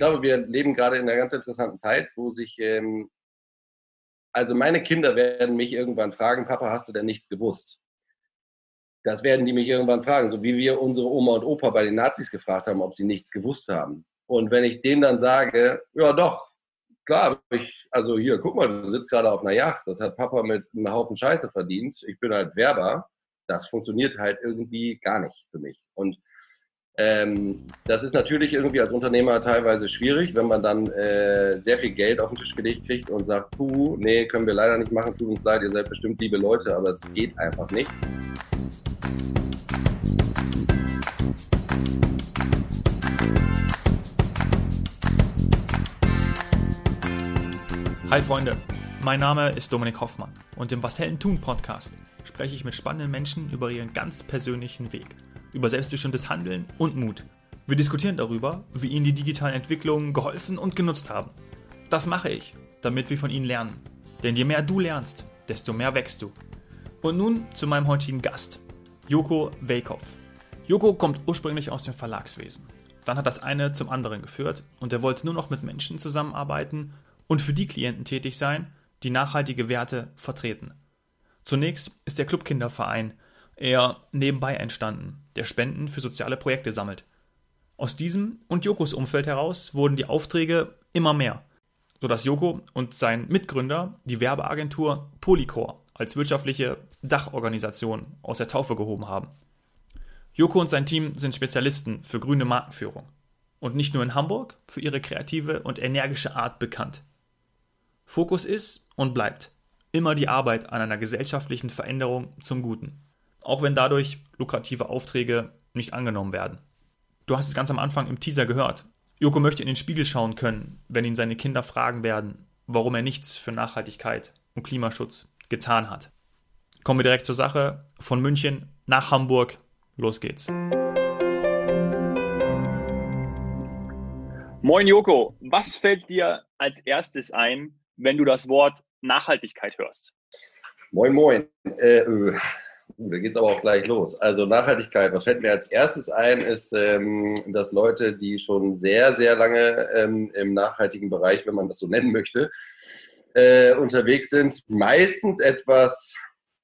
glaube, wir leben gerade in einer ganz interessanten Zeit, wo sich, ähm, also meine Kinder werden mich irgendwann fragen, Papa, hast du denn nichts gewusst? Das werden die mich irgendwann fragen, so wie wir unsere Oma und Opa bei den Nazis gefragt haben, ob sie nichts gewusst haben. Und wenn ich denen dann sage, ja doch, klar, ich, also hier, guck mal, du sitzt gerade auf einer Yacht, das hat Papa mit einem Haufen Scheiße verdient, ich bin halt Werber, das funktioniert halt irgendwie gar nicht für mich. Und ähm, das ist natürlich irgendwie als Unternehmer teilweise schwierig, wenn man dann äh, sehr viel Geld auf den Tisch gelegt kriegt und sagt, puh, nee, können wir leider nicht machen, tut uns leid, ihr seid bestimmt liebe Leute, aber es geht einfach nicht. Hi Freunde, mein Name ist Dominik Hoffmann und im Was Hellen tun Podcast spreche ich mit spannenden Menschen über ihren ganz persönlichen Weg, über selbstbestimmtes Handeln und Mut. Wir diskutieren darüber, wie ihnen die digitalen Entwicklungen geholfen und genutzt haben. Das mache ich, damit wir von ihnen lernen. Denn je mehr du lernst, desto mehr wächst du. Und nun zu meinem heutigen Gast, Joko Weikopf. Joko kommt ursprünglich aus dem Verlagswesen. Dann hat das eine zum anderen geführt und er wollte nur noch mit Menschen zusammenarbeiten und für die Klienten tätig sein, die nachhaltige Werte vertreten. Zunächst ist der Clubkinderverein eher nebenbei entstanden, der Spenden für soziale Projekte sammelt. Aus diesem und Jokos Umfeld heraus wurden die Aufträge immer mehr, sodass Joko und sein Mitgründer die Werbeagentur Polycor als wirtschaftliche Dachorganisation aus der Taufe gehoben haben. Joko und sein Team sind Spezialisten für grüne Markenführung und nicht nur in Hamburg für ihre kreative und energische Art bekannt. Fokus ist und bleibt immer die Arbeit an einer gesellschaftlichen Veränderung zum Guten, auch wenn dadurch lukrative Aufträge nicht angenommen werden. Du hast es ganz am Anfang im Teaser gehört. Joko möchte in den Spiegel schauen können, wenn ihn seine Kinder fragen werden, warum er nichts für Nachhaltigkeit und Klimaschutz getan hat. Kommen wir direkt zur Sache. Von München nach Hamburg. Los geht's. Moin Joko, was fällt dir als erstes ein, wenn du das Wort Nachhaltigkeit hörst? Moin, moin. Äh, uh, da geht es aber auch gleich los. Also Nachhaltigkeit, was fällt mir als erstes ein, ist, ähm, dass Leute, die schon sehr, sehr lange ähm, im nachhaltigen Bereich, wenn man das so nennen möchte, äh, unterwegs sind, meistens etwas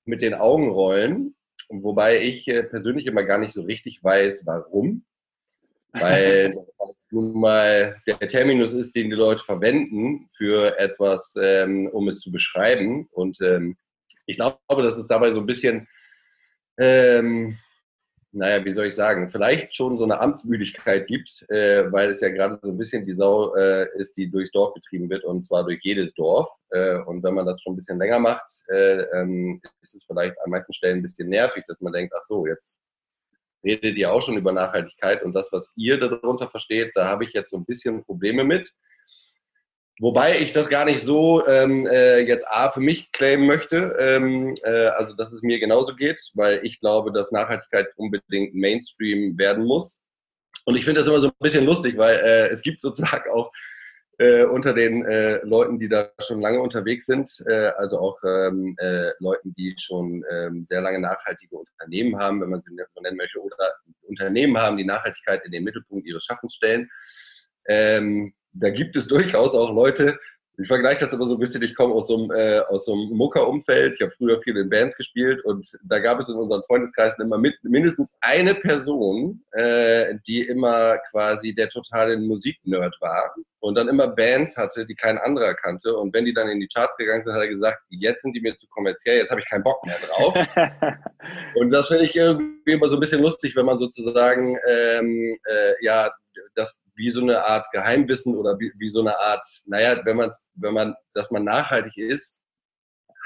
mit den Augen rollen, wobei ich äh, persönlich immer gar nicht so richtig weiß, warum. Weil nun mal der Terminus ist, den die Leute verwenden für etwas, ähm, um es zu beschreiben. Und ich glaube, dass es dabei so ein bisschen, ähm, naja, wie soll ich sagen, vielleicht schon so eine Amtsmüdigkeit gibt, äh, weil es ja gerade so ein bisschen die Sau äh, ist, die durchs Dorf getrieben wird und zwar durch jedes Dorf. Äh, und wenn man das schon ein bisschen länger macht, äh, ähm, ist es vielleicht an manchen Stellen ein bisschen nervig, dass man denkt, ach so, jetzt redet ihr auch schon über Nachhaltigkeit und das, was ihr darunter versteht, da habe ich jetzt so ein bisschen Probleme mit. Wobei ich das gar nicht so ähm, äh, jetzt A für mich claimen möchte, ähm, äh, also dass es mir genauso geht, weil ich glaube, dass Nachhaltigkeit unbedingt Mainstream werden muss. Und ich finde das immer so ein bisschen lustig, weil äh, es gibt sozusagen auch äh, unter den äh, Leuten, die da schon lange unterwegs sind, äh, also auch ähm, äh, Leuten, die schon ähm, sehr lange nachhaltige Unternehmen haben, wenn man sie so nennen möchte, oder Unternehmen haben, die Nachhaltigkeit in den Mittelpunkt ihres Schaffens stellen. Da gibt es durchaus auch Leute, ich vergleiche das immer so ein bisschen, ich komme aus so einem, äh, aus so einem Mucker-Umfeld, ich habe früher viel in Bands gespielt und da gab es in unseren Freundeskreisen immer mit, mindestens eine Person, äh, die immer quasi der totale Musiknerd war und dann immer Bands hatte, die kein anderer kannte und wenn die dann in die Charts gegangen sind, hat er gesagt, jetzt sind die mir zu kommerziell, jetzt habe ich keinen Bock mehr drauf. und das finde ich irgendwie immer so ein bisschen lustig, wenn man sozusagen ähm, äh, ja das wie so eine Art Geheimwissen oder wie, wie so eine Art, naja, wenn man wenn man, dass man nachhaltig ist,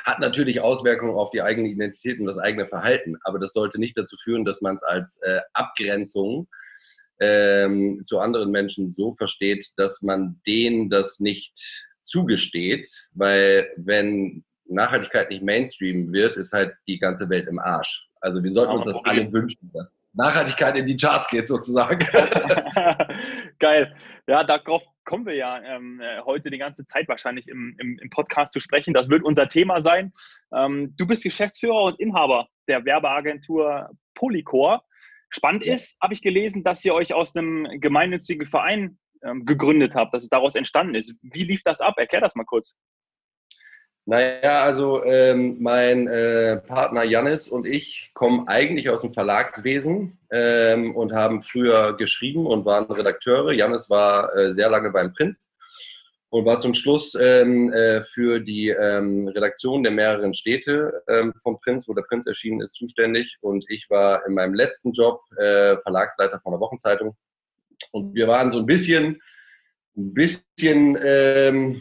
hat natürlich Auswirkungen auf die eigene Identität und das eigene Verhalten. Aber das sollte nicht dazu führen, dass man es als äh, Abgrenzung ähm, zu anderen Menschen so versteht, dass man denen das nicht zugesteht, weil wenn Nachhaltigkeit nicht Mainstream wird, ist halt die ganze Welt im Arsch. Also wir sollten uns das alle wünschen, dass Nachhaltigkeit in die Charts geht sozusagen. Geil. Ja, darauf kommen wir ja ähm, äh, heute die ganze Zeit wahrscheinlich im, im, im, Podcast zu sprechen. Das wird unser Thema sein. Ähm, du bist Geschäftsführer und Inhaber der Werbeagentur Polycor. Spannend ja. ist, habe ich gelesen, dass ihr euch aus einem gemeinnützigen Verein ähm, gegründet habt, dass es daraus entstanden ist. Wie lief das ab? Erklär das mal kurz. Naja, also ähm, mein äh, Partner Jannis und ich kommen eigentlich aus dem Verlagswesen ähm, und haben früher geschrieben und waren Redakteure. Jannis war äh, sehr lange beim Prinz und war zum Schluss ähm, äh, für die ähm, Redaktion der mehreren Städte ähm, vom Prinz, wo der Prinz erschienen ist, zuständig. Und ich war in meinem letzten Job äh, Verlagsleiter von der Wochenzeitung. Und wir waren so ein bisschen, ein bisschen, ähm,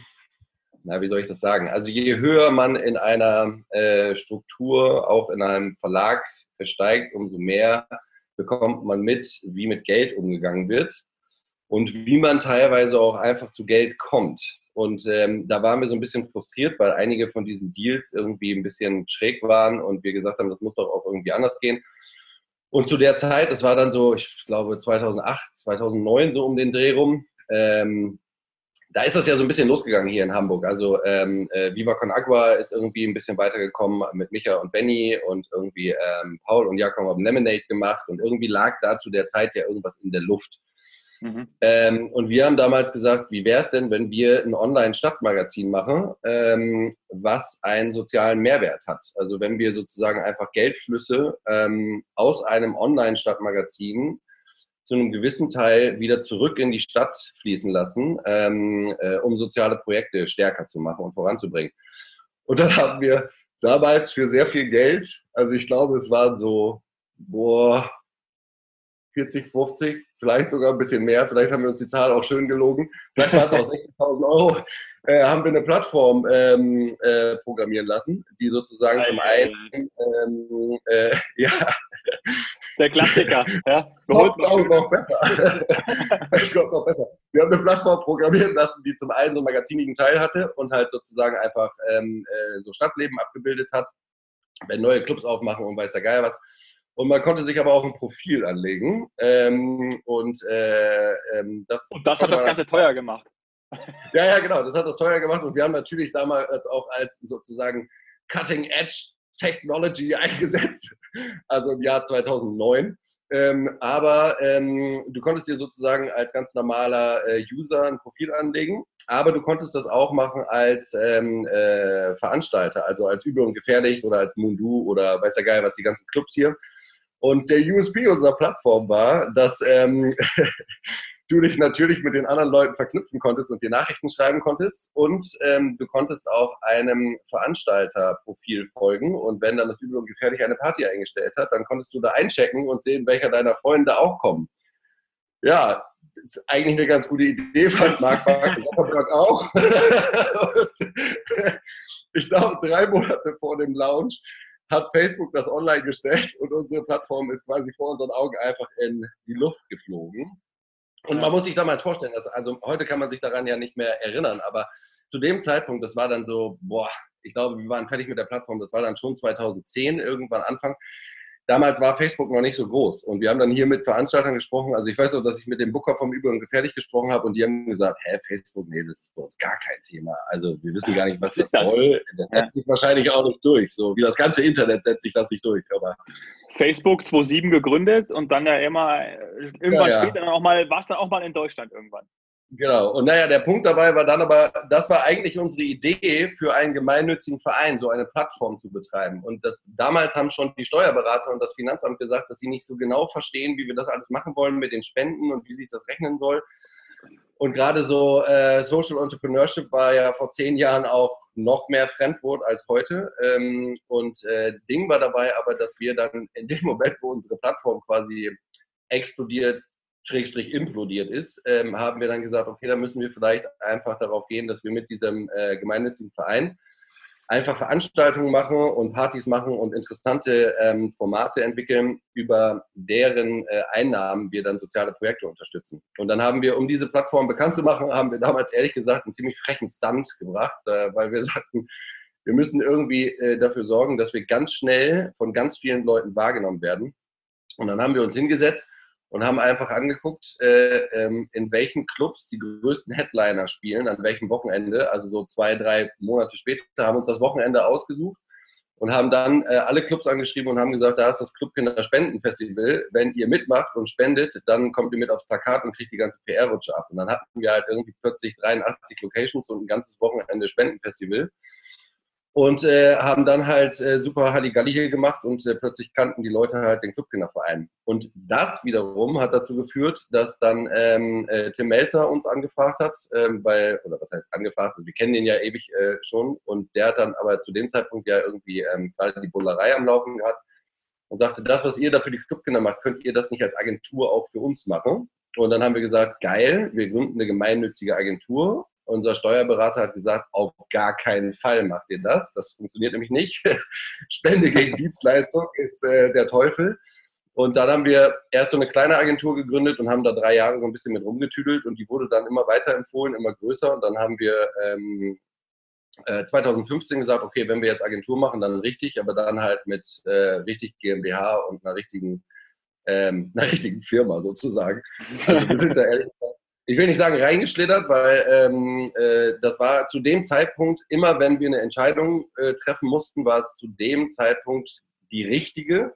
na, wie soll ich das sagen? Also je höher man in einer äh, Struktur, auch in einem Verlag steigt, umso mehr bekommt man mit, wie mit Geld umgegangen wird und wie man teilweise auch einfach zu Geld kommt. Und ähm, da waren wir so ein bisschen frustriert, weil einige von diesen Deals irgendwie ein bisschen schräg waren und wir gesagt haben, das muss doch auch irgendwie anders gehen. Und zu der Zeit, das war dann so, ich glaube 2008, 2009 so um den Dreh rum, ähm, da ist das ja so ein bisschen losgegangen hier in Hamburg. Also ähm, äh, Viva Con Agua ist irgendwie ein bisschen weitergekommen mit Micha und Benny und irgendwie ähm, Paul und Jakob haben Lemonade gemacht und irgendwie lag da zu der Zeit ja irgendwas in der Luft. Mhm. Ähm, und wir haben damals gesagt, wie wäre es denn, wenn wir ein Online-Stadtmagazin machen, ähm, was einen sozialen Mehrwert hat? Also wenn wir sozusagen einfach Geldflüsse ähm, aus einem Online-Stadtmagazin zu einem gewissen Teil wieder zurück in die Stadt fließen lassen, ähm, äh, um soziale Projekte stärker zu machen und voranzubringen. Und dann haben wir damals für sehr viel Geld, also ich glaube, es waren so, boah, 40, 50, vielleicht sogar ein bisschen mehr, vielleicht haben wir uns die Zahl auch schön gelogen, vielleicht war es auch 60.000 Euro, äh, haben wir eine Plattform ähm, äh, programmieren lassen, die sozusagen zum einen, ähm, äh, ja. Der Klassiker, ja. Es kommt auch noch besser. es kommt noch besser. Wir haben eine Plattform programmieren lassen, die zum einen so einen magazinigen Teil hatte und halt sozusagen einfach ähm, äh, so Stadtleben abgebildet hat, wenn neue Clubs aufmachen und weiß der Geier was und man konnte sich aber auch ein Profil anlegen. Ähm, und, äh, ähm, das, und das hat das Ganze teuer gemacht. Ja, ja, genau. Das hat das teuer gemacht. Und wir haben natürlich damals auch als sozusagen Cutting Edge Technology eingesetzt. Also im Jahr 2009. Ähm, aber ähm, du konntest dir sozusagen als ganz normaler äh, User ein Profil anlegen, aber du konntest das auch machen als ähm, äh, Veranstalter, also als Übel und Gefährlich oder als Mundu oder weiß ja geil, was die ganzen Clubs hier. Und der USB unserer Plattform war, dass ähm, du dich natürlich mit den anderen Leuten verknüpfen konntest und dir Nachrichten schreiben konntest. Und ähm, du konntest auch einem Veranstalterprofil folgen. Und wenn dann das Übel und Gefährlich eine Party eingestellt hat, dann konntest du da einchecken und sehen, welcher deiner Freunde auch kommen. Ja, ist eigentlich eine ganz gute Idee, fand Mark Zuckerberg auch. ich glaube, drei Monate vor dem Launch hat Facebook das online gestellt und unsere Plattform ist quasi vor unseren Augen einfach in die Luft geflogen. Und man muss sich damals vorstellen, dass, also heute kann man sich daran ja nicht mehr erinnern, aber zu dem Zeitpunkt, das war dann so, boah, ich glaube, wir waren fertig mit der Plattform, das war dann schon 2010, irgendwann Anfang damals war Facebook noch nicht so groß. Und wir haben dann hier mit Veranstaltern gesprochen. Also ich weiß auch, dass ich mit dem Booker vom Übel und Gefährlich gesprochen habe und die haben gesagt, hä, Facebook, nee, das ist bei uns gar kein Thema. Also wir wissen gar nicht, was, das, das soll. Das setzt sich wahrscheinlich auch nicht durch. So wie das ganze Internet setzt sich das nicht durch. Aber Facebook 2007 gegründet und dann ja immer irgendwann ja, ja. später dann auch mal, war es dann auch mal in Deutschland irgendwann. Genau. Und naja, der Punkt dabei war dann aber, das war eigentlich unsere Idee für einen gemeinnützigen Verein, so eine Plattform zu betreiben. Und das, damals haben schon die Steuerberater und das Finanzamt gesagt, dass sie nicht so genau verstehen, wie wir das alles machen wollen mit den Spenden und wie sich das rechnen soll. Und gerade so äh, Social Entrepreneurship war ja vor zehn Jahren auch noch mehr Fremdwort als heute. Ähm, und äh, Ding war dabei aber, dass wir dann in dem Moment, wo unsere Plattform quasi explodiert Schrägstrich implodiert ist, ähm, haben wir dann gesagt, okay, dann müssen wir vielleicht einfach darauf gehen, dass wir mit diesem äh, gemeinnützigen Verein einfach Veranstaltungen machen und Partys machen und interessante ähm, Formate entwickeln, über deren äh, Einnahmen wir dann soziale Projekte unterstützen. Und dann haben wir, um diese Plattform bekannt zu machen, haben wir damals ehrlich gesagt einen ziemlich frechen Stunt gebracht, äh, weil wir sagten, wir müssen irgendwie äh, dafür sorgen, dass wir ganz schnell von ganz vielen Leuten wahrgenommen werden. Und dann haben wir uns hingesetzt und haben einfach angeguckt, äh, ähm, in welchen Clubs die größten Headliner spielen, an welchem Wochenende. Also so zwei, drei Monate später haben uns das Wochenende ausgesucht und haben dann äh, alle Clubs angeschrieben und haben gesagt, da ist das Clubkinder Spendenfestival. Wenn ihr mitmacht und spendet, dann kommt ihr mit aufs Plakat und kriegt die ganze PR-Rutsche ab. Und dann hatten wir halt irgendwie plötzlich 83 Locations und ein ganzes Wochenende Spendenfestival und äh, haben dann halt äh, super Halligalli hier gemacht und äh, plötzlich kannten die Leute halt den Clubkinderverein. Und das wiederum hat dazu geführt, dass dann ähm, äh, Tim Melzer uns angefragt hat, ähm, weil, oder was heißt angefragt, wir kennen den ja ewig äh, schon und der hat dann aber zu dem Zeitpunkt ja irgendwie ähm, gerade die Bullerei am Laufen gehabt und sagte, das, was ihr da für die Clubkinder macht, könnt ihr das nicht als Agentur auch für uns machen? Und dann haben wir gesagt, geil, wir gründen eine gemeinnützige Agentur unser Steuerberater hat gesagt, auf gar keinen Fall macht ihr das. Das funktioniert nämlich nicht. Spende gegen Dienstleistung ist äh, der Teufel. Und dann haben wir erst so eine kleine Agentur gegründet und haben da drei Jahre so ein bisschen mit rumgetüdelt und die wurde dann immer weiter empfohlen, immer größer. Und dann haben wir ähm, äh, 2015 gesagt, okay, wenn wir jetzt Agentur machen, dann richtig, aber dann halt mit äh, richtig GmbH und einer richtigen, ähm, einer richtigen Firma sozusagen. Also wir sind da ehrlich gesagt ich will nicht sagen reingeschlittert, weil ähm, äh, das war zu dem Zeitpunkt, immer wenn wir eine Entscheidung äh, treffen mussten, war es zu dem Zeitpunkt die richtige.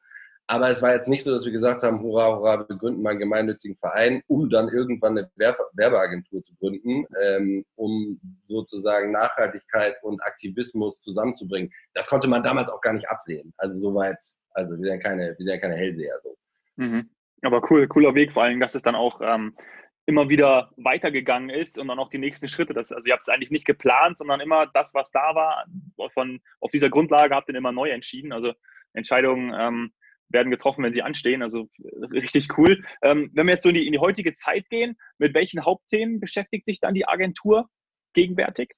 Aber es war jetzt nicht so, dass wir gesagt haben, hurra, hurra, wir gründen mal einen gemeinnützigen Verein, um dann irgendwann eine Werbeagentur zu gründen, ähm, um sozusagen Nachhaltigkeit und Aktivismus zusammenzubringen. Das konnte man damals auch gar nicht absehen. Also soweit, also wir sind ja keine, wir sind ja keine Hellseher so. Mhm. Aber cool, cooler Weg, vor allem, dass es dann auch ähm, immer wieder weitergegangen ist und dann auch die nächsten Schritte. Das, also ihr habt es eigentlich nicht geplant, sondern immer das, was da war, von, auf dieser Grundlage habt ihr immer neu entschieden. Also Entscheidungen ähm, werden getroffen, wenn sie anstehen. Also richtig cool. Ähm, wenn wir jetzt so in die, in die heutige Zeit gehen, mit welchen Hauptthemen beschäftigt sich dann die Agentur gegenwärtig?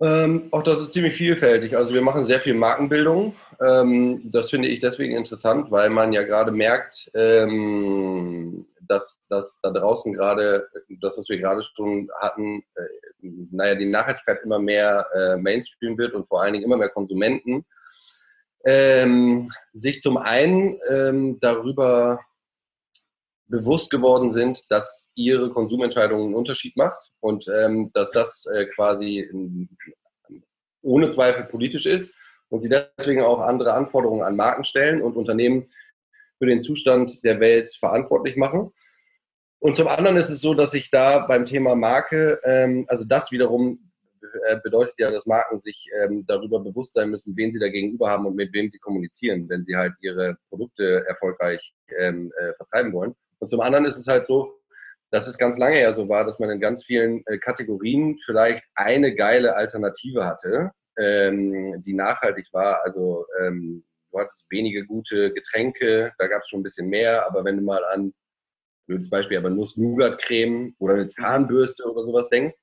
Ähm, auch das ist ziemlich vielfältig. Also wir machen sehr viel Markenbildung. Ähm, das finde ich deswegen interessant, weil man ja gerade merkt, ähm, dass, dass da draußen gerade, das, was wir gerade schon hatten, äh, naja, die Nachhaltigkeit immer mehr äh, Mainstream wird und vor allen Dingen immer mehr Konsumenten ähm, sich zum einen ähm, darüber bewusst geworden sind, dass ihre Konsumentscheidung einen Unterschied macht und ähm, dass das äh, quasi ohne Zweifel politisch ist und sie deswegen auch andere Anforderungen an Marken stellen und Unternehmen für den Zustand der Welt verantwortlich machen. Und zum anderen ist es so, dass sich da beim Thema Marke, ähm, also das wiederum äh, bedeutet ja, dass Marken sich ähm, darüber bewusst sein müssen, wen sie da gegenüber haben und mit wem sie kommunizieren, wenn sie halt ihre Produkte erfolgreich ähm, äh, vertreiben wollen. Und zum anderen ist es halt so, dass es ganz lange ja so war, dass man in ganz vielen äh, Kategorien vielleicht eine geile Alternative hatte, ähm, die nachhaltig war. Also ähm, du hattest wenige gute Getränke, da gab es schon ein bisschen mehr, aber wenn du mal an, blödes Beispiel, aber Nuss-Nougat-Creme oder eine Zahnbürste oder sowas denkst,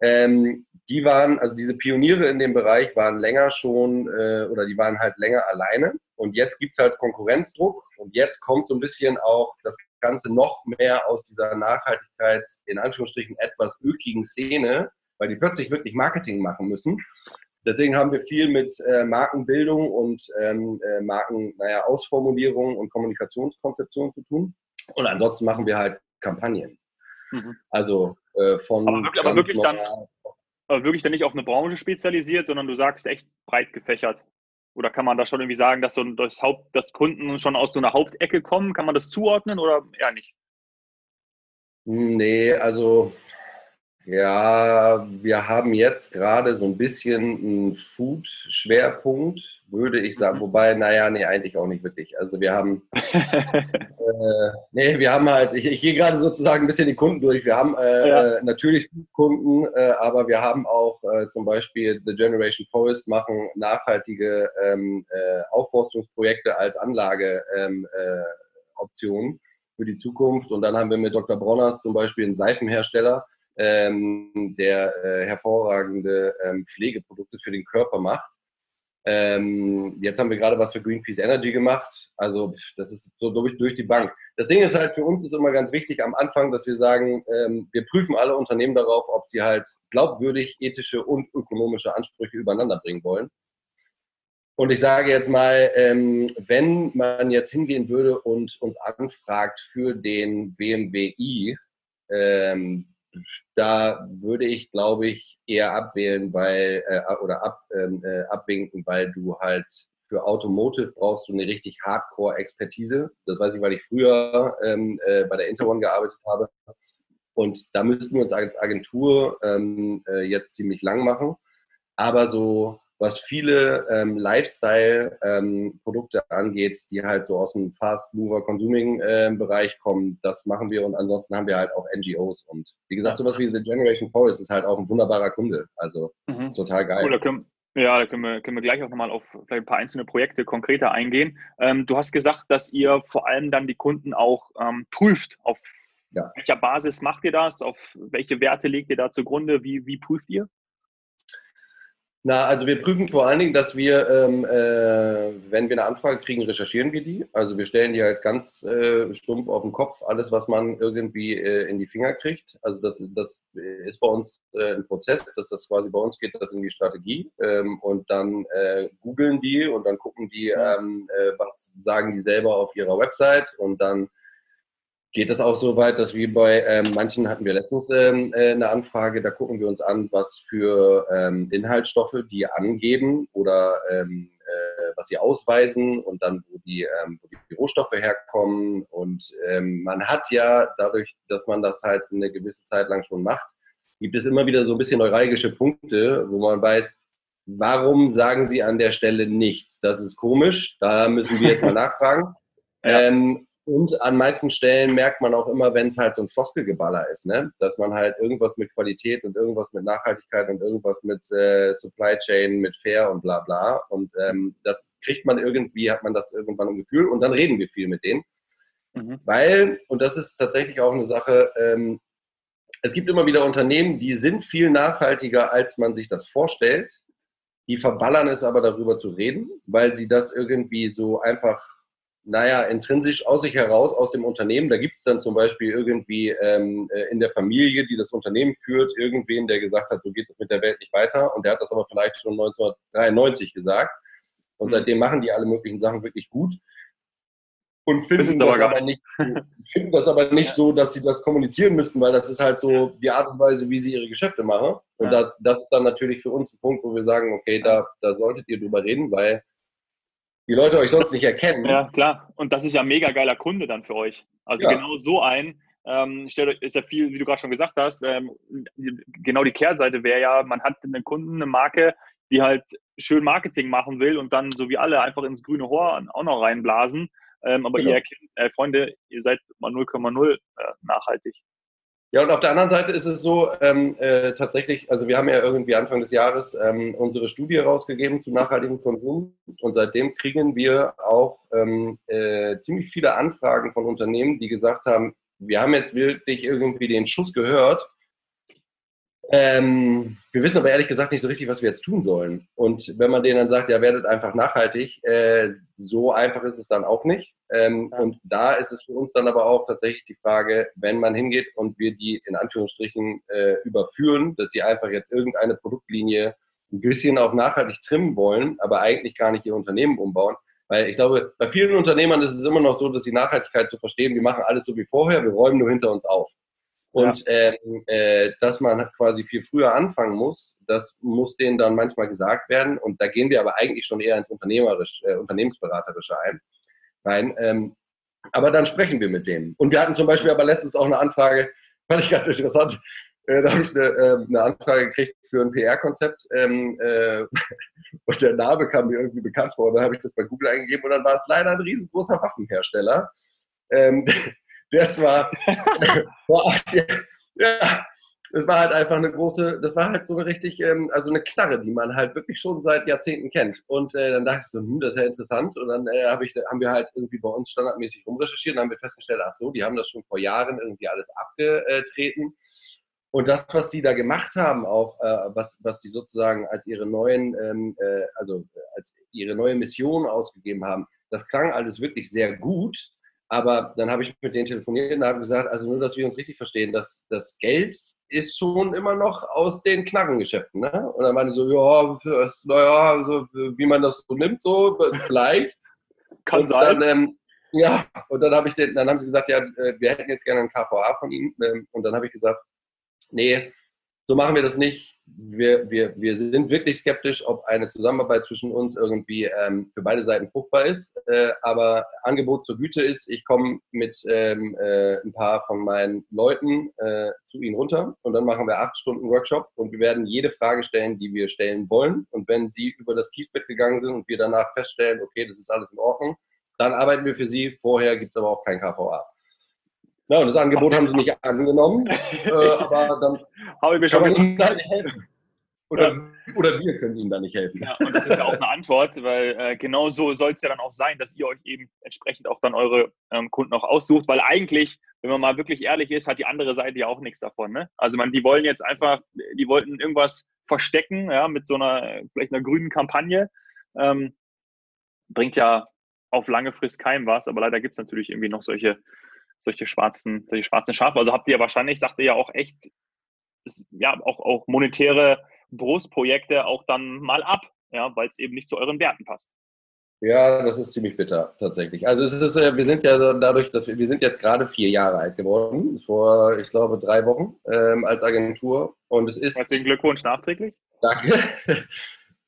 ähm, die waren, also diese Pioniere in dem Bereich waren länger schon äh, oder die waren halt länger alleine. Und jetzt gibt es halt Konkurrenzdruck und jetzt kommt so ein bisschen auch das Ganze noch mehr aus dieser Nachhaltigkeits, in Anführungsstrichen, etwas ökigen Szene, weil die plötzlich wirklich Marketing machen müssen. Deswegen haben wir viel mit äh, Markenbildung und ähm, äh, Marken, naja, Ausformulierung und Kommunikationskonzeption zu tun. Und ansonsten machen wir halt Kampagnen. Mhm. Also äh, von. Aber wirklich, aber wirklich dann, aber wirklich dann nicht auf eine Branche spezialisiert, sondern du sagst echt breit gefächert. Oder kann man da schon irgendwie sagen, dass so das Haupt, dass Kunden schon aus so einer Hauptecke kommen? Kann man das zuordnen oder eher nicht? Nee, also ja, wir haben jetzt gerade so ein bisschen einen Food-Schwerpunkt, würde ich sagen. Mhm. Wobei, naja, nee, eigentlich auch nicht wirklich. Also wir haben, äh, nee, wir haben halt, ich, ich gehe gerade sozusagen ein bisschen die Kunden durch. Wir haben äh, ja. natürlich Kunden, äh, aber wir haben auch äh, zum Beispiel The Generation Forest machen nachhaltige ähm, äh, Aufforstungsprojekte als Anlageoption ähm, äh, für die Zukunft. Und dann haben wir mit Dr. Bronners zum Beispiel einen Seifenhersteller, ähm, der äh, hervorragende ähm, Pflegeprodukte für den Körper macht. Ähm, jetzt haben wir gerade was für Greenpeace Energy gemacht. Also das ist so durch, durch die Bank. Das Ding ist halt für uns ist immer ganz wichtig am Anfang, dass wir sagen, ähm, wir prüfen alle Unternehmen darauf, ob sie halt glaubwürdig ethische und ökonomische Ansprüche übereinander bringen wollen. Und ich sage jetzt mal, ähm, wenn man jetzt hingehen würde und uns anfragt für den BMW i, ähm, da würde ich, glaube ich, eher abwählen, weil äh, oder ab, ähm, äh, abwinken, weil du halt für Automotive brauchst du eine richtig Hardcore-Expertise. Das weiß ich, weil ich früher ähm, äh, bei der Interone gearbeitet habe. Und da müssten wir uns als Agentur ähm, äh, jetzt ziemlich lang machen. Aber so was viele ähm, Lifestyle-Produkte ähm, angeht, die halt so aus dem Fast-Mover-Consuming-Bereich ähm, kommen, das machen wir und ansonsten haben wir halt auch NGOs und wie gesagt, sowas wie The Generation Forest ist halt auch ein wunderbarer Kunde, also mhm. total geil. Cool, da können, ja, da können wir, können wir gleich auch nochmal auf vielleicht ein paar einzelne Projekte konkreter eingehen. Ähm, du hast gesagt, dass ihr vor allem dann die Kunden auch ähm, prüft. Auf ja. welcher Basis macht ihr das? Auf welche Werte legt ihr da zugrunde? Wie, wie prüft ihr? Na, also wir prüfen vor allen Dingen, dass wir, ähm, äh, wenn wir eine Anfrage kriegen, recherchieren wir die. Also wir stellen die halt ganz äh, stumpf auf den Kopf, alles, was man irgendwie äh, in die Finger kriegt. Also das, das ist bei uns äh, ein Prozess, dass das quasi bei uns geht, das in die Strategie. Ähm, und dann äh, googeln die und dann gucken die, ähm, äh, was sagen die selber auf ihrer Website und dann geht es auch so weit, dass wir bei ähm, manchen hatten wir letztens ähm, äh, eine Anfrage, da gucken wir uns an, was für ähm, Inhaltsstoffe die angeben oder ähm, äh, was sie ausweisen und dann, wo die, ähm, wo die Rohstoffe herkommen. Und ähm, man hat ja dadurch, dass man das halt eine gewisse Zeit lang schon macht, gibt es immer wieder so ein bisschen neuralgische Punkte, wo man weiß, warum sagen sie an der Stelle nichts? Das ist komisch, da müssen wir jetzt mal nachfragen. Ja. Ähm, und an manchen Stellen merkt man auch immer, wenn es halt so ein Floskelgeballer ist, ne? dass man halt irgendwas mit Qualität und irgendwas mit Nachhaltigkeit und irgendwas mit äh, Supply Chain, mit Fair und bla bla. Und ähm, das kriegt man irgendwie, hat man das irgendwann im Gefühl und dann reden wir viel mit denen. Mhm. Weil, und das ist tatsächlich auch eine Sache, ähm, es gibt immer wieder Unternehmen, die sind viel nachhaltiger, als man sich das vorstellt. Die verballern es aber darüber zu reden, weil sie das irgendwie so einfach naja, intrinsisch aus sich heraus, aus dem Unternehmen. Da gibt es dann zum Beispiel irgendwie ähm, äh, in der Familie, die das Unternehmen führt, irgendwen, der gesagt hat, so geht es mit der Welt nicht weiter. Und der hat das aber vielleicht schon 1993 gesagt. Und mhm. seitdem machen die alle möglichen Sachen wirklich gut. Und finden das, aber nicht, finden das aber nicht so, dass sie das kommunizieren müssten, weil das ist halt so die Art und Weise, wie sie ihre Geschäfte machen. Und ja. da, das ist dann natürlich für uns ein Punkt, wo wir sagen, okay, da, da solltet ihr drüber reden, weil die Leute euch sonst nicht erkennen. Ja, klar. Und das ist ja ein mega geiler Kunde dann für euch. Also ja. genau so ein, ähm, ist ja viel, wie du gerade schon gesagt hast, ähm, genau die Kehrseite wäre ja, man hat einen Kunden, eine Marke, die halt schön Marketing machen will und dann so wie alle einfach ins grüne Horn auch noch reinblasen. Ähm, aber genau. ihr erkennt, äh, Freunde, ihr seid mal 0,0 äh, nachhaltig. Ja, und auf der anderen Seite ist es so, ähm, äh, tatsächlich, also wir haben ja irgendwie Anfang des Jahres ähm, unsere Studie rausgegeben zu nachhaltigem Konsum und seitdem kriegen wir auch ähm, äh, ziemlich viele Anfragen von Unternehmen, die gesagt haben, wir haben jetzt wirklich irgendwie den Schuss gehört ähm, wir wissen aber ehrlich gesagt nicht so richtig, was wir jetzt tun sollen. Und wenn man denen dann sagt, ja, werdet einfach nachhaltig, äh, so einfach ist es dann auch nicht. Ähm, ja. Und da ist es für uns dann aber auch tatsächlich die Frage, wenn man hingeht und wir die in Anführungsstrichen äh, überführen, dass sie einfach jetzt irgendeine Produktlinie ein bisschen auf nachhaltig trimmen wollen, aber eigentlich gar nicht ihr Unternehmen umbauen. Weil ich glaube, bei vielen Unternehmern ist es immer noch so, dass sie Nachhaltigkeit zu verstehen, wir machen alles so wie vorher, wir räumen nur hinter uns auf. Und ja. ähm, äh, dass man quasi viel früher anfangen muss, das muss denen dann manchmal gesagt werden. Und da gehen wir aber eigentlich schon eher ins Unternehmerisch, äh, Unternehmensberaterische ein. Rein. Ähm, aber dann sprechen wir mit denen. Und wir hatten zum Beispiel aber letztens auch eine Anfrage, fand ich ganz interessant. Äh, da habe ich eine, äh, eine, Anfrage gekriegt für ein PR-Konzept ähm, äh, und der Name kam mir irgendwie bekannt vor. Und dann habe ich das bei Google eingegeben und dann war es leider ein riesengroßer Waffenhersteller. Ähm, der zwar, ja, das war halt einfach eine große, das war halt so eine richtig, ähm, also eine Knarre, die man halt wirklich schon seit Jahrzehnten kennt. Und äh, dann dachte ich so, hm, das ist ja interessant. Und dann äh, hab ich, haben wir halt irgendwie bei uns standardmäßig rumrecherchiert und haben wir festgestellt, ach so, die haben das schon vor Jahren irgendwie alles abgetreten. Und das, was die da gemacht haben, auch äh, was, was sie sozusagen als ihre neuen, ähm, äh, also als ihre neue Mission ausgegeben haben, das klang alles wirklich sehr gut. Aber dann habe ich mit denen telefoniert und habe gesagt, also nur, dass wir uns richtig verstehen, dass das Geld ist schon immer noch aus den Knarrengeschäften. Ne? Und dann meine ich so, ja, naja, so, wie man das so nimmt, so vielleicht. Kann und sein. Dann, ähm, ja, und dann habe ich den, dann haben sie gesagt, ja, äh, wir hätten jetzt gerne ein KVA von Ihnen. Ähm, und dann habe ich gesagt, nee, so machen wir das nicht. Wir, wir, wir sind wirklich skeptisch, ob eine Zusammenarbeit zwischen uns irgendwie ähm, für beide Seiten fruchtbar ist. Äh, aber Angebot zur Güte ist, ich komme mit ähm, äh, ein paar von meinen Leuten äh, zu Ihnen runter und dann machen wir acht Stunden Workshop und wir werden jede Frage stellen, die wir stellen wollen. Und wenn Sie über das Kiesbett gegangen sind und wir danach feststellen, okay, das ist alles in Ordnung, dann arbeiten wir für Sie. Vorher gibt es aber auch kein KVA. Ja, und das Angebot haben sie nicht angenommen, äh, aber dann habe ich mir schon ihnen da nicht helfen. Oder, oder wir können ihnen da nicht helfen. Ja, und das ist ja auch eine Antwort, weil äh, genau so soll es ja dann auch sein, dass ihr euch eben entsprechend auch dann eure ähm, Kunden auch aussucht, weil eigentlich, wenn man mal wirklich ehrlich ist, hat die andere Seite ja auch nichts davon. Ne? Also man, die wollen jetzt einfach, die wollten irgendwas verstecken, ja, mit so einer, vielleicht einer grünen Kampagne. Ähm, bringt ja auf lange Frist keinem was, aber leider gibt es natürlich irgendwie noch solche solche schwarzen, solche schwarzen Schafe. Also habt ihr wahrscheinlich, sagt ihr ja auch echt, ja, auch, auch monetäre Brustprojekte auch dann mal ab, ja, weil es eben nicht zu euren Werten passt. Ja, das ist ziemlich bitter tatsächlich. Also es ist, äh, wir sind ja dadurch, dass wir, wir sind jetzt gerade vier Jahre alt geworden, vor, ich glaube, drei Wochen ähm, als Agentur. Und es ist. Herzlichen Glückwunsch nachträglich. Danke.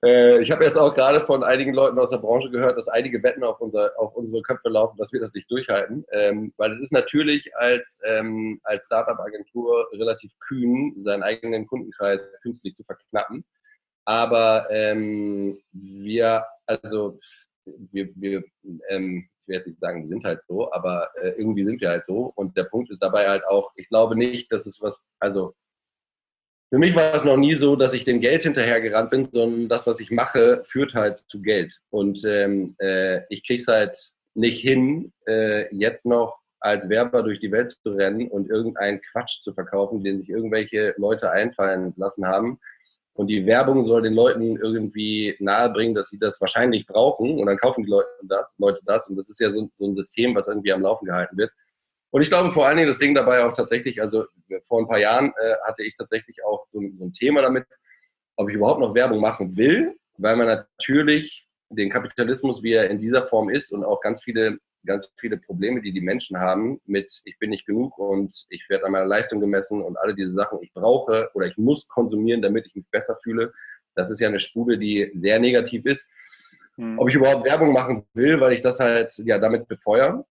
Äh, ich habe jetzt auch gerade von einigen Leuten aus der Branche gehört, dass einige Betten auf, unser, auf unsere Köpfe laufen, dass wir das nicht durchhalten. Ähm, weil es ist natürlich als, ähm, als Startup-Agentur relativ kühn, seinen eigenen Kundenkreis künstlich zu verknappen. Aber ähm, wir, also wir, wir ähm, ich werde jetzt nicht sagen, wir sind halt so, aber äh, irgendwie sind wir halt so. Und der Punkt ist dabei halt auch, ich glaube nicht, dass es was, also für mich war es noch nie so, dass ich dem Geld hinterhergerannt bin, sondern das, was ich mache, führt halt zu Geld. Und ähm, äh, ich kriege es halt nicht hin, äh, jetzt noch als Werber durch die Welt zu rennen und irgendeinen Quatsch zu verkaufen, den sich irgendwelche Leute einfallen lassen haben. Und die Werbung soll den Leuten irgendwie nahebringen, dass sie das wahrscheinlich brauchen. Und dann kaufen die Leute das, Leute das. Und das ist ja so, so ein System, was irgendwie am Laufen gehalten wird. Und ich glaube vor allen Dingen das Ding dabei auch tatsächlich, also vor ein paar Jahren äh, hatte ich tatsächlich auch so, so, ein Thema damit, ob ich überhaupt noch Werbung machen will, weil man natürlich den Kapitalismus, wie er in dieser Form ist und auch ganz viele, ganz viele Probleme, die die Menschen haben mit ich bin nicht genug und ich werde an meiner Leistung gemessen und alle diese Sachen, ich brauche oder ich muss konsumieren, damit ich mich besser fühle. Das ist ja eine Spule, die sehr negativ ist. Hm. Ob ich überhaupt Werbung machen will, weil ich das halt ja damit befeuere.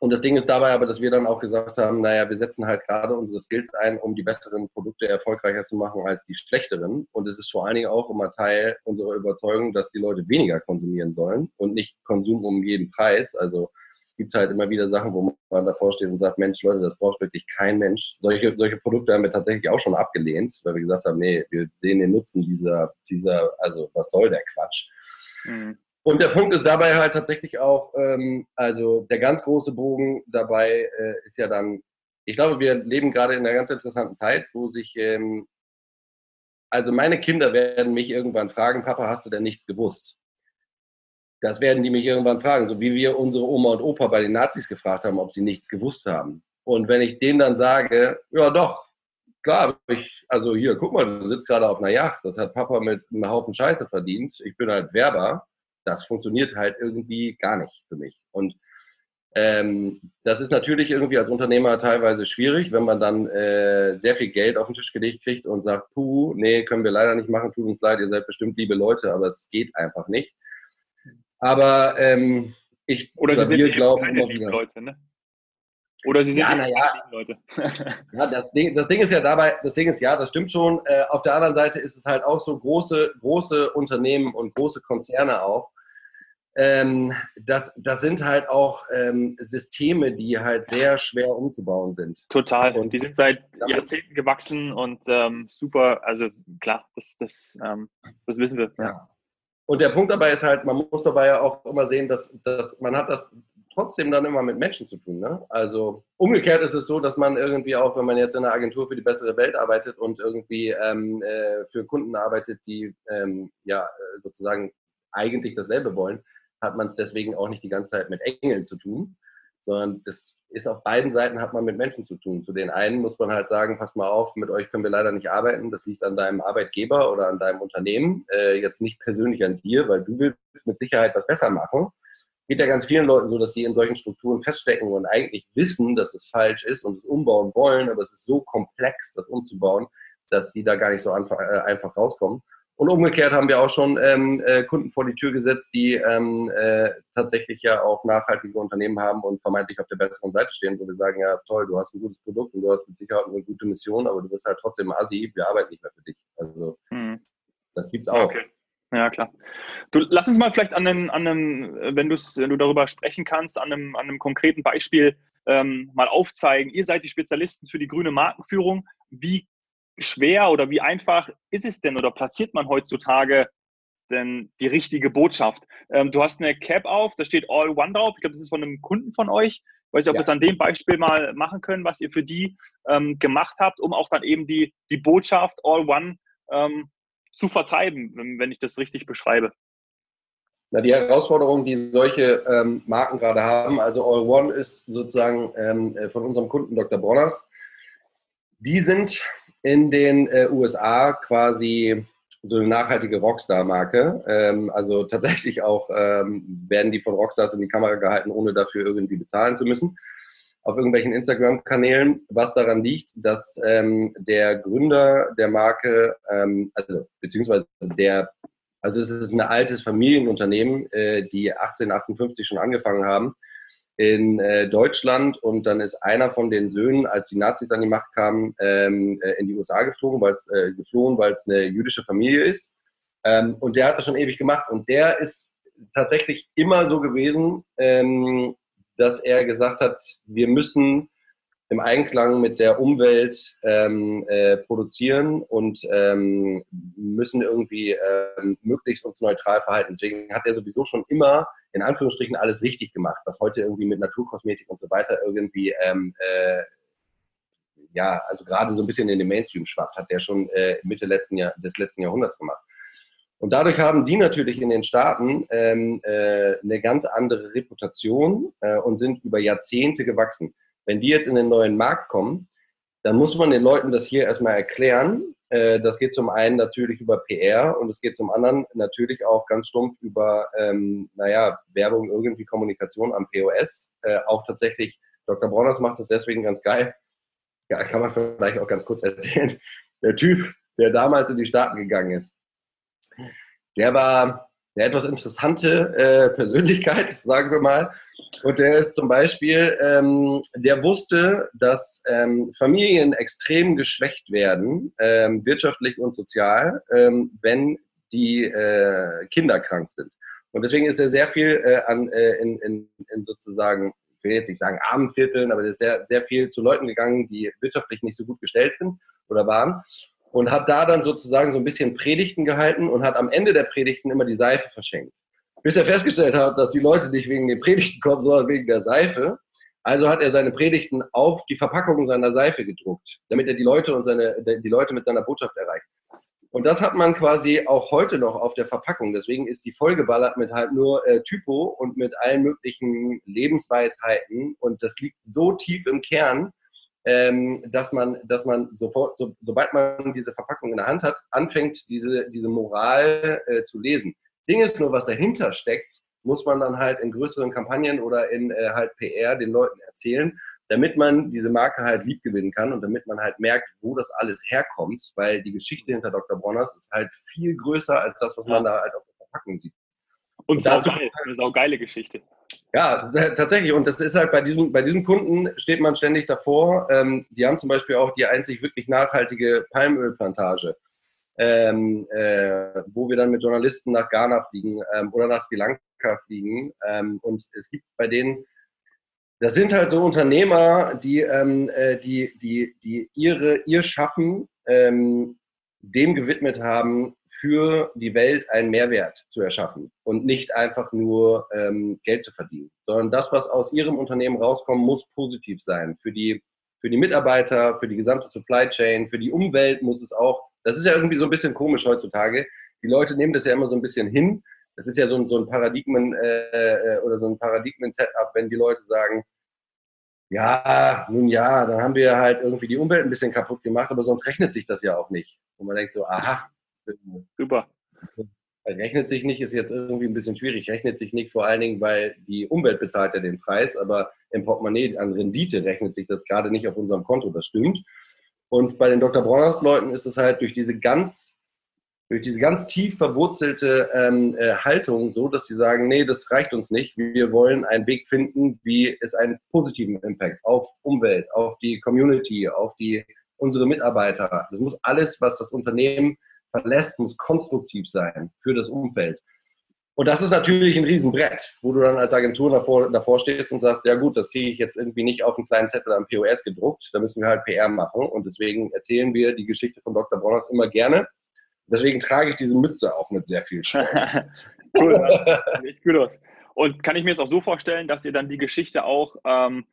Und das Ding ist dabei aber, dass wir dann auch gesagt haben, naja, wir setzen halt gerade unsere Skills ein, um die besseren Produkte erfolgreicher zu machen als die schlechteren. Und es ist vor allen Dingen auch immer Teil unserer Überzeugung, dass die Leute weniger konsumieren sollen und nicht Konsum um jeden Preis. Also gibt halt immer wieder Sachen, wo man davor steht und sagt, Mensch, Leute, das braucht wirklich kein Mensch. Solche, solche Produkte haben wir tatsächlich auch schon abgelehnt, weil wir gesagt haben, nee, wir sehen den Nutzen dieser, dieser, also was soll der Quatsch? Mhm. Und der Punkt ist dabei halt tatsächlich auch, ähm, also der ganz große Bogen dabei äh, ist ja dann, ich glaube, wir leben gerade in einer ganz interessanten Zeit, wo sich, ähm, also meine Kinder werden mich irgendwann fragen, Papa, hast du denn nichts gewusst? Das werden die mich irgendwann fragen, so wie wir unsere Oma und Opa bei den Nazis gefragt haben, ob sie nichts gewusst haben. Und wenn ich denen dann sage, ja doch, klar, ich, also hier, guck mal, du sitzt gerade auf einer Yacht, das hat Papa mit einem Haufen Scheiße verdient, ich bin halt Werber das funktioniert halt irgendwie gar nicht für mich. Und ähm, das ist natürlich irgendwie als Unternehmer teilweise schwierig, wenn man dann äh, sehr viel Geld auf den Tisch gelegt kriegt und sagt, puh, nee, können wir leider nicht machen, tut uns leid, ihr seid bestimmt liebe Leute, aber es geht einfach nicht. Aber ähm, ich oder sie sind glauben keine lieben Leute, ne? Oder sie sind ja, naja, Leute. ja, das Ding, das Ding ist ja dabei, das Ding ist ja, das stimmt schon. Äh, auf der anderen Seite ist es halt auch so große, große Unternehmen und große Konzerne auch. Ähm, das, das sind halt auch ähm, Systeme, die halt sehr schwer umzubauen sind. Total. Und die sind seit Jahrzehnten gewachsen und ähm, super, also klar, das, das, ähm, das wissen wir. Ja. Und der Punkt dabei ist halt, man muss dabei ja auch immer sehen, dass, dass man hat das trotzdem dann immer mit Menschen zu tun. Ne? Also umgekehrt ist es so, dass man irgendwie auch, wenn man jetzt in einer Agentur für die bessere Welt arbeitet und irgendwie ähm, äh, für Kunden arbeitet, die ähm, ja äh, sozusagen eigentlich dasselbe wollen, hat man es deswegen auch nicht die ganze Zeit mit Engeln zu tun, sondern das ist auf beiden Seiten hat man mit Menschen zu tun. Zu den einen muss man halt sagen, pass mal auf, mit euch können wir leider nicht arbeiten. Das liegt an deinem Arbeitgeber oder an deinem Unternehmen. Äh, jetzt nicht persönlich an dir, weil du willst mit Sicherheit was besser machen. Geht ja ganz vielen Leuten so, dass sie in solchen Strukturen feststecken und eigentlich wissen, dass es falsch ist und es umbauen wollen, aber es ist so komplex, das umzubauen, dass sie da gar nicht so einfach, äh, einfach rauskommen. Und umgekehrt haben wir auch schon ähm, äh, Kunden vor die Tür gesetzt, die ähm, äh, tatsächlich ja auch nachhaltige Unternehmen haben und vermeintlich auf der besseren Seite stehen, wo wir sagen, ja toll, du hast ein gutes Produkt und du hast mit Sicherheit eine gute Mission, aber du bist halt trotzdem Assi, wir arbeiten nicht mehr für dich. Also hm. das gibt's auch. Okay. Ja, klar. Du, lass uns mal vielleicht an einem, an einem wenn, wenn du darüber sprechen kannst, an einem, an einem konkreten Beispiel ähm, mal aufzeigen. Ihr seid die Spezialisten für die grüne Markenführung. Wie schwer oder wie einfach ist es denn oder platziert man heutzutage denn die richtige Botschaft? Ähm, du hast eine Cap auf, da steht All One drauf. Ich glaube, das ist von einem Kunden von euch. Ich weiß nicht, ob ja. wir es an dem Beispiel mal machen können, was ihr für die ähm, gemacht habt, um auch dann eben die, die Botschaft All One ähm, zu vertreiben, wenn, ich das richtig beschreibe? Na, die Herausforderung, die solche ähm, Marken gerade haben, also All One ist sozusagen ähm, äh, von unserem Kunden Dr. Bronners, die sind in den äh, USA quasi so eine nachhaltige Rockstar-Marke. Ähm, also tatsächlich auch ähm, werden die von Rockstars in die Kamera gehalten, ohne dafür irgendwie bezahlen zu müssen auf irgendwelchen Instagram-Kanälen, was daran liegt, dass ähm, der Gründer der Marke, ähm, also beziehungsweise der, also es ist ein altes Familienunternehmen, äh, die 1858 schon angefangen haben in äh, Deutschland und dann ist einer von den Söhnen, als die Nazis an die Macht kamen, ähm, äh, in die USA geflogen, weil es äh, geflohen, weil es eine jüdische Familie ist. Ähm, und der hat das schon ewig gemacht und der ist tatsächlich immer so gewesen, ähm, dass er gesagt hat, wir müssen im Einklang mit der Umwelt ähm, äh, produzieren und ähm, müssen irgendwie ähm, möglichst uns neutral verhalten. Deswegen hat er sowieso schon immer in Anführungsstrichen alles richtig gemacht, was heute irgendwie mit Naturkosmetik und so weiter irgendwie ähm, äh, ja, also gerade so ein bisschen in den Mainstream schwappt, hat er schon äh, Mitte letzten Jahr, des letzten Jahrhunderts gemacht. Und dadurch haben die natürlich in den Staaten ähm, äh, eine ganz andere Reputation äh, und sind über Jahrzehnte gewachsen. Wenn die jetzt in den neuen Markt kommen, dann muss man den Leuten das hier erstmal erklären. Äh, das geht zum einen natürlich über PR und es geht zum anderen natürlich auch ganz stumpf über, ähm, naja, Werbung, irgendwie Kommunikation am POS. Äh, auch tatsächlich, Dr. Brauners macht das deswegen ganz geil. Ja, kann man vielleicht auch ganz kurz erzählen. Der Typ, der damals in die Staaten gegangen ist, der war eine etwas interessante äh, Persönlichkeit, sagen wir mal. Und der ist zum Beispiel, ähm, der wusste, dass ähm, Familien extrem geschwächt werden, ähm, wirtschaftlich und sozial, ähm, wenn die äh, Kinder krank sind. Und deswegen ist er sehr viel äh, an, äh, in, in, in sozusagen, ich will jetzt nicht sagen armen Vierteln, aber er ist sehr, sehr viel zu Leuten gegangen, die wirtschaftlich nicht so gut gestellt sind oder waren und hat da dann sozusagen so ein bisschen Predigten gehalten und hat am Ende der Predigten immer die Seife verschenkt. Bis er festgestellt hat, dass die Leute nicht wegen den Predigten kommen, sondern wegen der Seife. Also hat er seine Predigten auf die Verpackung seiner Seife gedruckt, damit er die Leute und seine, die Leute mit seiner Botschaft erreicht. Und das hat man quasi auch heute noch auf der Verpackung. Deswegen ist die vollgeballert mit halt nur äh, Typo und mit allen möglichen Lebensweisheiten. Und das liegt so tief im Kern, ähm, dass man, dass man sofort, so, sobald man diese Verpackung in der Hand hat, anfängt, diese, diese Moral äh, zu lesen. Ding ist nur, was dahinter steckt, muss man dann halt in größeren Kampagnen oder in äh, halt PR den Leuten erzählen, damit man diese Marke halt lieb gewinnen kann und damit man halt merkt, wo das alles herkommt, weil die Geschichte hinter Dr. Bronners ist halt viel größer als das, was man da halt auf der Verpackung sieht. Und, und saugeil, eine saugeile Geschichte. Ja, tatsächlich. Und das ist halt bei diesem, bei diesem Kunden steht man ständig davor. Ähm, die haben zum Beispiel auch die einzig wirklich nachhaltige Palmölplantage, ähm, äh, wo wir dann mit Journalisten nach Ghana fliegen ähm, oder nach Sri Lanka fliegen. Ähm, und es gibt bei denen, das sind halt so Unternehmer, die, ähm, äh, die, die, die ihre, ihr Schaffen ähm, dem gewidmet haben, für die Welt einen Mehrwert zu erschaffen und nicht einfach nur ähm, Geld zu verdienen, sondern das, was aus ihrem Unternehmen rauskommt, muss positiv sein. Für die, für die Mitarbeiter, für die gesamte Supply Chain, für die Umwelt muss es auch, das ist ja irgendwie so ein bisschen komisch heutzutage. Die Leute nehmen das ja immer so ein bisschen hin. Das ist ja so ein, so ein Paradigmen äh, äh oder so ein Paradigmen-Setup, wenn die Leute sagen, ja, nun ja, dann haben wir halt irgendwie die Umwelt ein bisschen kaputt gemacht, aber sonst rechnet sich das ja auch nicht. Und man denkt so, aha, Super. rechnet sich nicht, ist jetzt irgendwie ein bisschen schwierig. Rechnet sich nicht vor allen Dingen, weil die Umwelt bezahlt ja den Preis, aber im Portemonnaie an Rendite rechnet sich das gerade nicht auf unserem Konto, das stimmt. Und bei den Dr. Bronhaus Leuten ist es halt durch diese ganz durch diese ganz tief verwurzelte ähm, äh, Haltung so, dass sie sagen, nee, das reicht uns nicht. Wir wollen einen Weg finden, wie es einen positiven Impact auf Umwelt, auf die Community, auf die unsere Mitarbeiter. Das muss alles, was das Unternehmen verlässt, muss konstruktiv sein für das Umfeld. Und das ist natürlich ein Riesenbrett, wo du dann als Agentur davor, davor stehst und sagst, ja gut, das kriege ich jetzt irgendwie nicht auf einen kleinen Zettel am POS gedruckt, da müssen wir halt PR machen. Und deswegen erzählen wir die Geschichte von Dr. Bronners immer gerne. Deswegen trage ich diese Mütze auch mit sehr viel Stolz. cool, sieht gut aus. Und kann ich mir es auch so vorstellen, dass ihr dann die Geschichte auch ähm,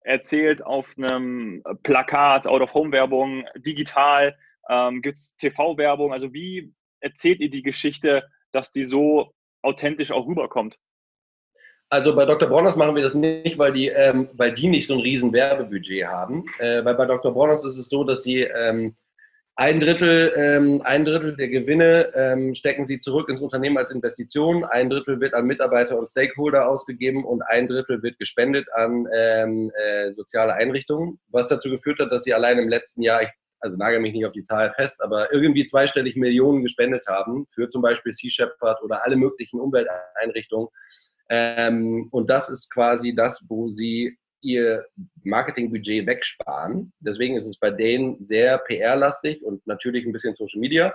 erzählt auf einem Plakat, Out-of-Home-Werbung, digital, ähm, gibt es TV-Werbung? Also wie erzählt ihr die Geschichte, dass die so authentisch auch rüberkommt? Also bei Dr. Broners machen wir das nicht, weil die, ähm, weil die nicht so ein riesen Werbebudget haben. Äh, weil bei Dr. Broners ist es so, dass sie ähm, ein Drittel, ähm, ein Drittel der Gewinne ähm, stecken sie zurück ins Unternehmen als Investition, ein Drittel wird an Mitarbeiter und Stakeholder ausgegeben und ein Drittel wird gespendet an ähm, äh, soziale Einrichtungen, was dazu geführt hat, dass sie allein im letzten Jahr, ich also nagel mich nicht auf die Zahl fest, aber irgendwie zweistellig Millionen gespendet haben für zum Beispiel Sea Shepherd oder alle möglichen Umwelteinrichtungen. Ähm, und das ist quasi das, wo sie ihr Marketingbudget wegsparen. Deswegen ist es bei denen sehr PR-lastig und natürlich ein bisschen Social Media.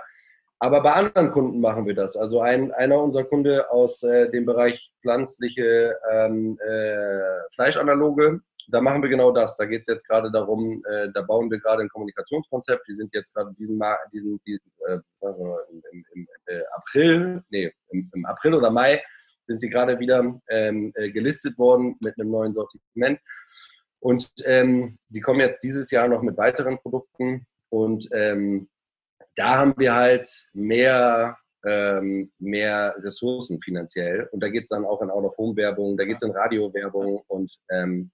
Aber bei anderen Kunden machen wir das. Also ein, einer unserer Kunde aus äh, dem Bereich pflanzliche ähm, äh, Fleischanaloge, da machen wir genau das. Da geht es jetzt gerade darum, äh, da bauen wir gerade ein Kommunikationskonzept. Wir sind jetzt gerade diesen, diesen, diesen äh, im, im äh, April, nee, im, im, April oder Mai sind sie gerade wieder ähm, äh, gelistet worden mit einem neuen Sortiment. Und ähm, die kommen jetzt dieses Jahr noch mit weiteren Produkten. Und ähm, da haben wir halt mehr, ähm, mehr Ressourcen finanziell. Und da geht es dann auch in Out-of-Home-Werbung, da geht es in Radio-Werbung und ähm,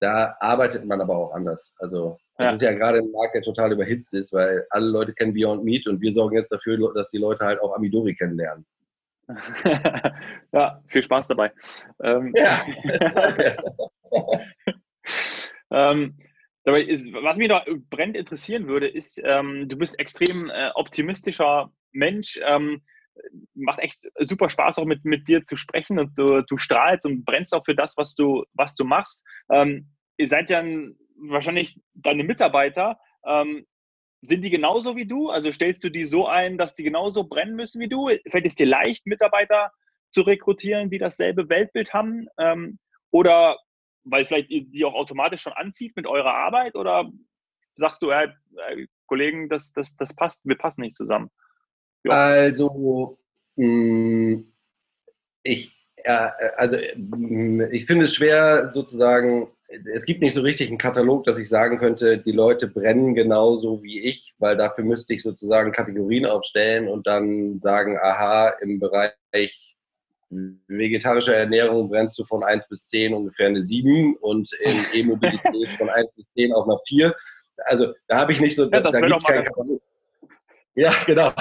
da arbeitet man aber auch anders. Also das ja. ist ja gerade ein Markt, der total überhitzt ist, weil alle Leute kennen Beyond Meat und wir sorgen jetzt dafür, dass die Leute halt auch Amidori kennenlernen. ja, viel Spaß dabei. Ähm, ja. ähm, dabei ist, was mich noch brennend interessieren würde, ist, ähm, du bist extrem äh, optimistischer Mensch. Ähm, macht echt super Spaß, auch mit, mit dir zu sprechen und du, du strahlst und brennst auch für das, was du, was du machst. Ähm, ihr seid ja ein, wahrscheinlich deine Mitarbeiter. Ähm, sind die genauso wie du? Also stellst du die so ein, dass die genauso brennen müssen wie du? Fällt es dir leicht, Mitarbeiter zu rekrutieren, die dasselbe Weltbild haben? Ähm, oder weil vielleicht die auch automatisch schon anzieht mit eurer Arbeit? Oder sagst du, äh, Kollegen, das, das, das passt, wir passen nicht zusammen? Also, mh, mm, ich, äh, also, ich finde es schwer, sozusagen, es gibt nicht so richtig einen Katalog, dass ich sagen könnte, die Leute brennen genauso wie ich, weil dafür müsste ich sozusagen Kategorien aufstellen und dann sagen, aha, im Bereich vegetarische Ernährung brennst du von 1 bis 10 ungefähr eine 7 und in E-Mobilität von 1 bis 10 auf eine 4. Also da habe ich nicht so, ja, da, da gibt kein Katalog. Ja, genau.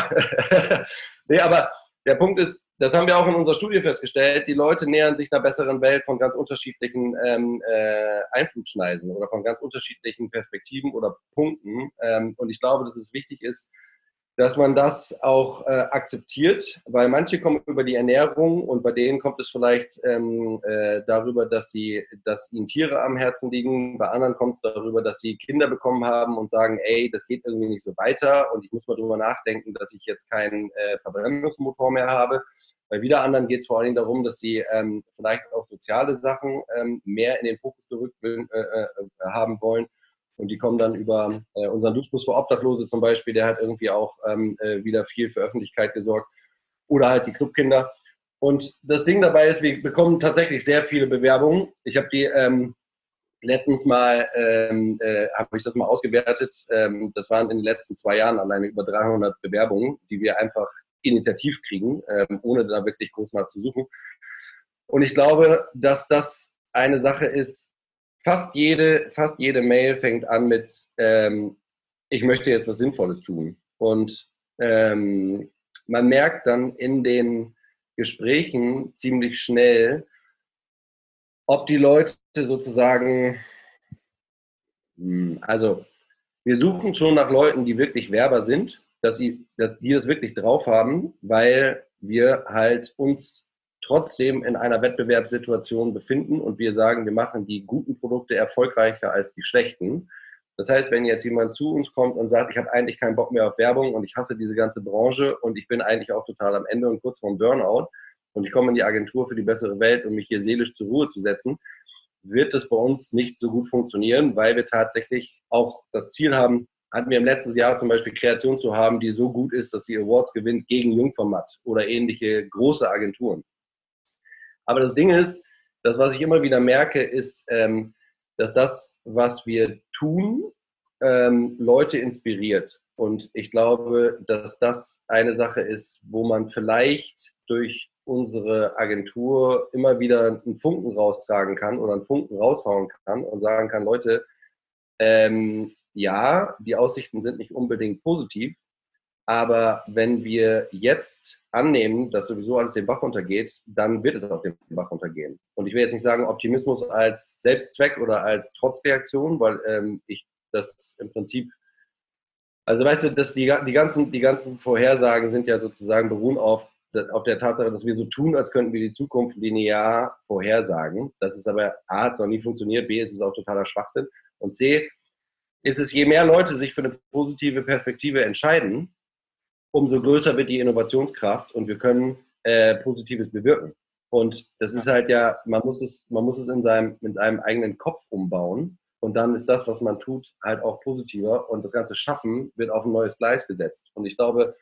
nee, aber der Punkt ist, das haben wir auch in unserer Studie festgestellt, die Leute nähern sich einer besseren Welt von ganz unterschiedlichen ähm, äh, Einflugschneisen oder von ganz unterschiedlichen Perspektiven oder Punkten. Ähm, und ich glaube, dass es wichtig ist, dass man das auch äh, akzeptiert, weil manche kommen über die Ernährung und bei denen kommt es vielleicht ähm, äh, darüber, dass sie, dass ihnen Tiere am Herzen liegen. Bei anderen kommt es darüber, dass sie Kinder bekommen haben und sagen, ey, das geht irgendwie nicht so weiter und ich muss mal drüber nachdenken, dass ich jetzt keinen äh, Verbrennungsmotor mehr habe. Bei wieder anderen geht es vor allen Dingen darum, dass sie ähm, vielleicht auch soziale Sachen ähm, mehr in den Fokus gerückt äh, äh, haben wollen und die kommen dann über äh, unseren Duschbus für Obdachlose zum Beispiel, der hat irgendwie auch ähm, äh, wieder viel für Öffentlichkeit gesorgt. Oder halt die Clubkinder. Und das Ding dabei ist, wir bekommen tatsächlich sehr viele Bewerbungen. Ich habe die ähm, letztens mal, ähm, äh, habe ich das mal ausgewertet. Ähm, das waren in den letzten zwei Jahren alleine über 300 Bewerbungen, die wir einfach initiativ kriegen, ähm, ohne da wirklich groß nach zu suchen. Und ich glaube, dass das eine Sache ist, fast jede, fast jede Mail fängt an mit, ähm, ich möchte jetzt was Sinnvolles tun. Und ähm, man merkt dann in den Gesprächen ziemlich schnell, ob die Leute sozusagen, hm, also wir suchen schon nach Leuten, die wirklich Werber sind, dass, sie, dass die das wirklich drauf haben, weil wir halt uns trotzdem in einer Wettbewerbssituation befinden und wir sagen, wir machen die guten Produkte erfolgreicher als die schlechten. Das heißt, wenn jetzt jemand zu uns kommt und sagt, ich habe eigentlich keinen Bock mehr auf Werbung und ich hasse diese ganze Branche und ich bin eigentlich auch total am Ende und kurz vorm Burnout und ich komme in die Agentur für die bessere Welt, um mich hier seelisch zur Ruhe zu setzen, wird es bei uns nicht so gut funktionieren, weil wir tatsächlich auch das Ziel haben, hatten wir im letzten Jahr zum Beispiel Kreation zu haben, die so gut ist, dass sie Awards gewinnt gegen Jungformat oder ähnliche große Agenturen. Aber das Ding ist, das, was ich immer wieder merke, ist, ähm, dass das, was wir tun, ähm, Leute inspiriert. Und ich glaube, dass das eine Sache ist, wo man vielleicht durch unsere Agentur immer wieder einen Funken raustragen kann oder einen Funken raushauen kann und sagen kann, Leute, ähm, ja, die Aussichten sind nicht unbedingt positiv, aber wenn wir jetzt annehmen, dass sowieso alles den Bach runtergeht, dann wird es auch den Bach runtergehen. Und ich will jetzt nicht sagen Optimismus als Selbstzweck oder als Trotzreaktion, weil ähm, ich das im Prinzip, also weißt du, dass die, die, ganzen, die ganzen Vorhersagen sind ja sozusagen beruhen auf, auf der Tatsache, dass wir so tun, als könnten wir die Zukunft linear vorhersagen. Das ist aber A, hat noch nie funktioniert, B, ist es auch totaler Schwachsinn und C, ist es, je mehr Leute sich für eine positive Perspektive entscheiden, umso größer wird die Innovationskraft und wir können äh, Positives bewirken. Und das ist halt ja, man muss es, man muss es in seinem, in seinem eigenen Kopf umbauen. Und dann ist das, was man tut, halt auch positiver. Und das ganze Schaffen wird auf ein neues Gleis gesetzt. Und ich glaube,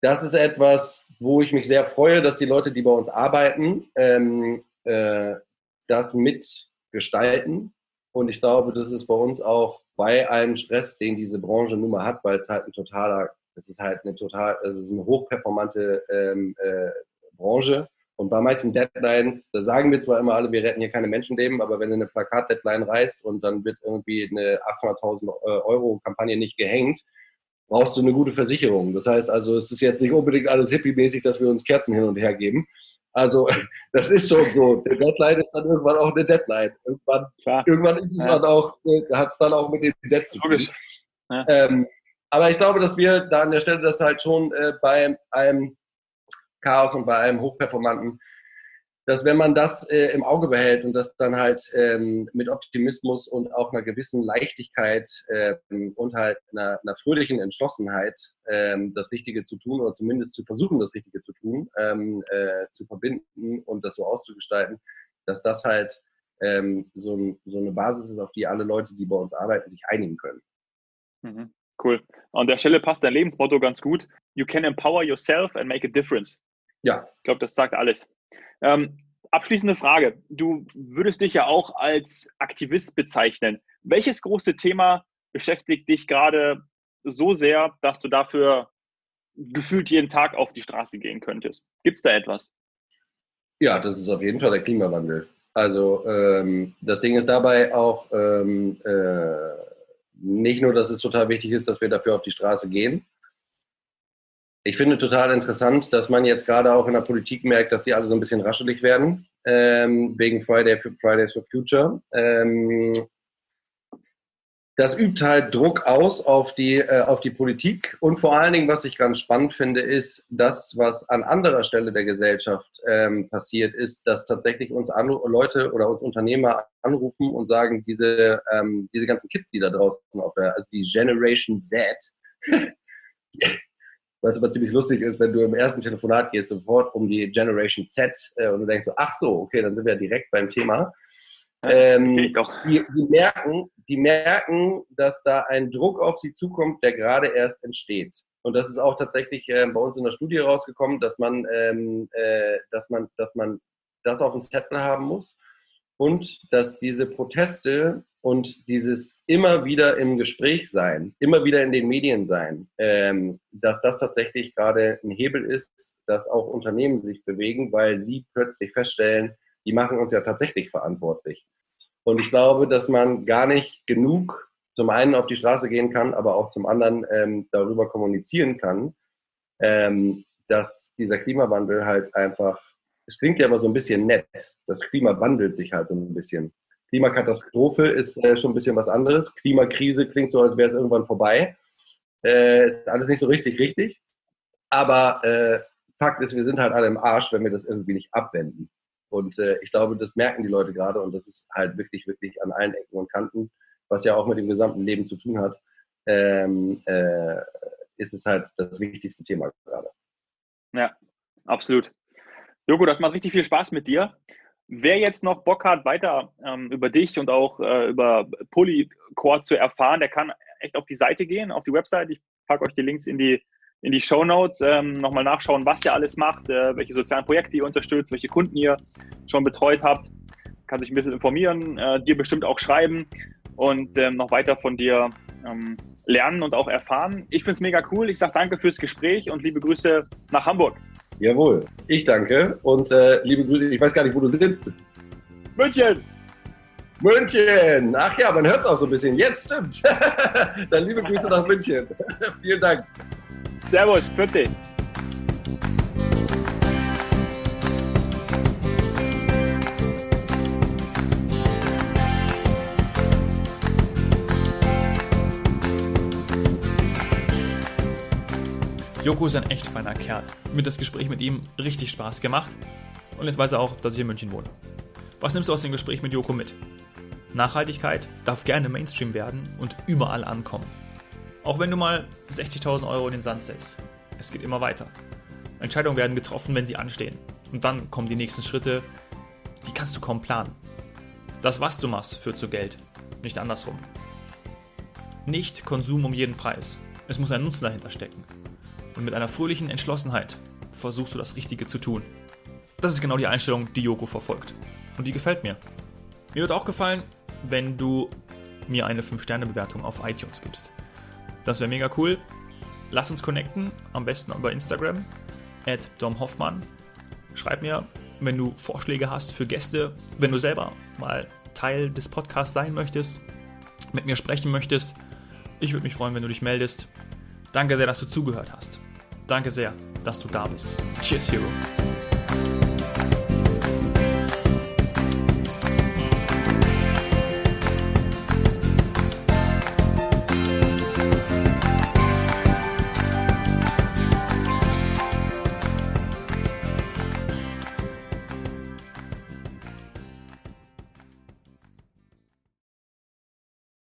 das ist etwas, wo ich mich sehr freue, dass die Leute, die bei uns arbeiten, ähm, äh, das mitgestalten. Und ich glaube, das ist bei uns auch bei allem Stress, den diese Branche nun mal hat, weil es halt ein totaler es ist halt eine total, also es ist eine hochperformante ähm, äh, Branche. Und bei manchen Deadlines, da sagen wir zwar immer alle, wir retten hier keine Menschenleben, aber wenn du eine Plakat-Deadline reißt und dann wird irgendwie eine 800.000 äh, Euro Kampagne nicht gehängt, brauchst du eine gute Versicherung. Das heißt also, es ist jetzt nicht unbedingt alles hippie-mäßig, dass wir uns Kerzen hin und her geben. Also, das ist schon so. Der Deadline ist dann irgendwann auch eine Deadline. Irgendwann, irgendwann ist es ja. dann auch, äh, hat es dann auch mit dem Dead zu tun. Ja. Ähm, aber ich glaube, dass wir da an der Stelle das halt schon äh, bei einem Chaos und bei einem Hochperformanten, dass wenn man das äh, im Auge behält und das dann halt ähm, mit Optimismus und auch einer gewissen Leichtigkeit ähm, und halt einer, einer fröhlichen Entschlossenheit ähm, das Richtige zu tun oder zumindest zu versuchen, das Richtige zu tun, ähm, äh, zu verbinden und das so auszugestalten, dass das halt ähm, so, so, eine Basis ist, auf die alle Leute, die bei uns arbeiten, sich einigen können. Mhm. Cool. An der Stelle passt dein Lebensmotto ganz gut. You can empower yourself and make a difference. Ja. Ich glaube, das sagt alles. Ähm, abschließende Frage. Du würdest dich ja auch als Aktivist bezeichnen. Welches große Thema beschäftigt dich gerade so sehr, dass du dafür gefühlt jeden Tag auf die Straße gehen könntest? Gibt es da etwas? Ja, das ist auf jeden Fall der Klimawandel. Also ähm, das Ding ist dabei auch, ähm, äh, nicht nur, dass es total wichtig ist, dass wir dafür auf die Straße gehen. Ich finde total interessant, dass man jetzt gerade auch in der Politik merkt, dass die alle so ein bisschen raschelig werden, ähm, wegen Friday Fridays for Future. Ähm, das übt halt Druck aus auf die, äh, auf die Politik. Und vor allen Dingen, was ich ganz spannend finde, ist das, was an anderer Stelle der Gesellschaft ähm, passiert, ist, dass tatsächlich uns an Leute oder uns Unternehmer anrufen und sagen, diese, ähm, diese ganzen Kids, die da draußen auf der, also die Generation Z, was aber ziemlich lustig ist, wenn du im ersten Telefonat gehst, sofort um die Generation Z äh, und du denkst so, ach so, okay, dann sind wir direkt beim Thema. Ähm, die, die, merken, die merken, dass da ein Druck auf sie zukommt, der gerade erst entsteht. Und das ist auch tatsächlich äh, bei uns in der Studie rausgekommen, dass man, ähm, äh, dass man, dass man das auf dem Zettel haben muss und dass diese Proteste und dieses immer wieder im Gespräch sein, immer wieder in den Medien sein, ähm, dass das tatsächlich gerade ein Hebel ist, dass auch Unternehmen sich bewegen, weil sie plötzlich feststellen, die machen uns ja tatsächlich verantwortlich. Und ich glaube, dass man gar nicht genug zum einen auf die Straße gehen kann, aber auch zum anderen ähm, darüber kommunizieren kann, ähm, dass dieser Klimawandel halt einfach, es klingt ja immer so ein bisschen nett, das Klima wandelt sich halt so ein bisschen. Klimakatastrophe ist äh, schon ein bisschen was anderes. Klimakrise klingt so, als wäre es irgendwann vorbei. Äh, ist alles nicht so richtig richtig. Aber äh, Fakt ist, wir sind halt alle im Arsch, wenn wir das irgendwie nicht abwenden. Und äh, ich glaube, das merken die Leute gerade und das ist halt wirklich, wirklich an allen Ecken und Kanten, was ja auch mit dem gesamten Leben zu tun hat, ähm, äh, ist es halt das wichtigste Thema gerade. Ja, absolut. Joko, das macht richtig viel Spaß mit dir. Wer jetzt noch Bock hat, weiter ähm, über dich und auch äh, über Polycore zu erfahren, der kann echt auf die Seite gehen, auf die Website. Ich packe euch die Links in die, in die Show Notes. Ähm, Nochmal nachschauen, was ihr alles macht, äh, welche sozialen Projekte ihr unterstützt, welche Kunden ihr schon betreut habt. Kann sich ein bisschen informieren, äh, dir bestimmt auch schreiben und ähm, noch weiter von dir ähm, lernen und auch erfahren. Ich finde es mega cool. Ich sage danke fürs Gespräch und liebe Grüße nach Hamburg. Jawohl, ich danke und äh, liebe Grüße, ich weiß gar nicht, wo du sitzt. München! München! Ach ja, man hört auch so ein bisschen. Jetzt stimmt. Dann liebe Grüße nach München. Vielen Dank. Servus, dich. Joko ist ein echt feiner Kerl. Mir hat das Gespräch mit ihm richtig Spaß gemacht. Und jetzt weiß er auch, dass ich in München wohne. Was nimmst du aus dem Gespräch mit Joko mit? Nachhaltigkeit darf gerne Mainstream werden und überall ankommen. Auch wenn du mal 60.000 Euro in den Sand setzt. Es geht immer weiter. Entscheidungen werden getroffen, wenn sie anstehen. Und dann kommen die nächsten Schritte, die kannst du kaum planen. Das, was du machst, führt zu Geld, nicht andersrum. Nicht Konsum um jeden Preis. Es muss ein Nutzen dahinter stecken und mit einer fröhlichen Entschlossenheit versuchst du das Richtige zu tun. Das ist genau die Einstellung, die Yoko verfolgt. Und die gefällt mir. Mir wird auch gefallen, wenn du mir eine 5-Sterne-Bewertung auf iTunes gibst. Das wäre mega cool. Lass uns connecten, am besten über Instagram, at domhoffmann. Schreib mir, wenn du Vorschläge hast für Gäste, wenn du selber mal Teil des Podcasts sein möchtest, mit mir sprechen möchtest. Ich würde mich freuen, wenn du dich meldest. Danke sehr, dass du zugehört hast. Danke sehr, dass du da bist. Cheers, Hero.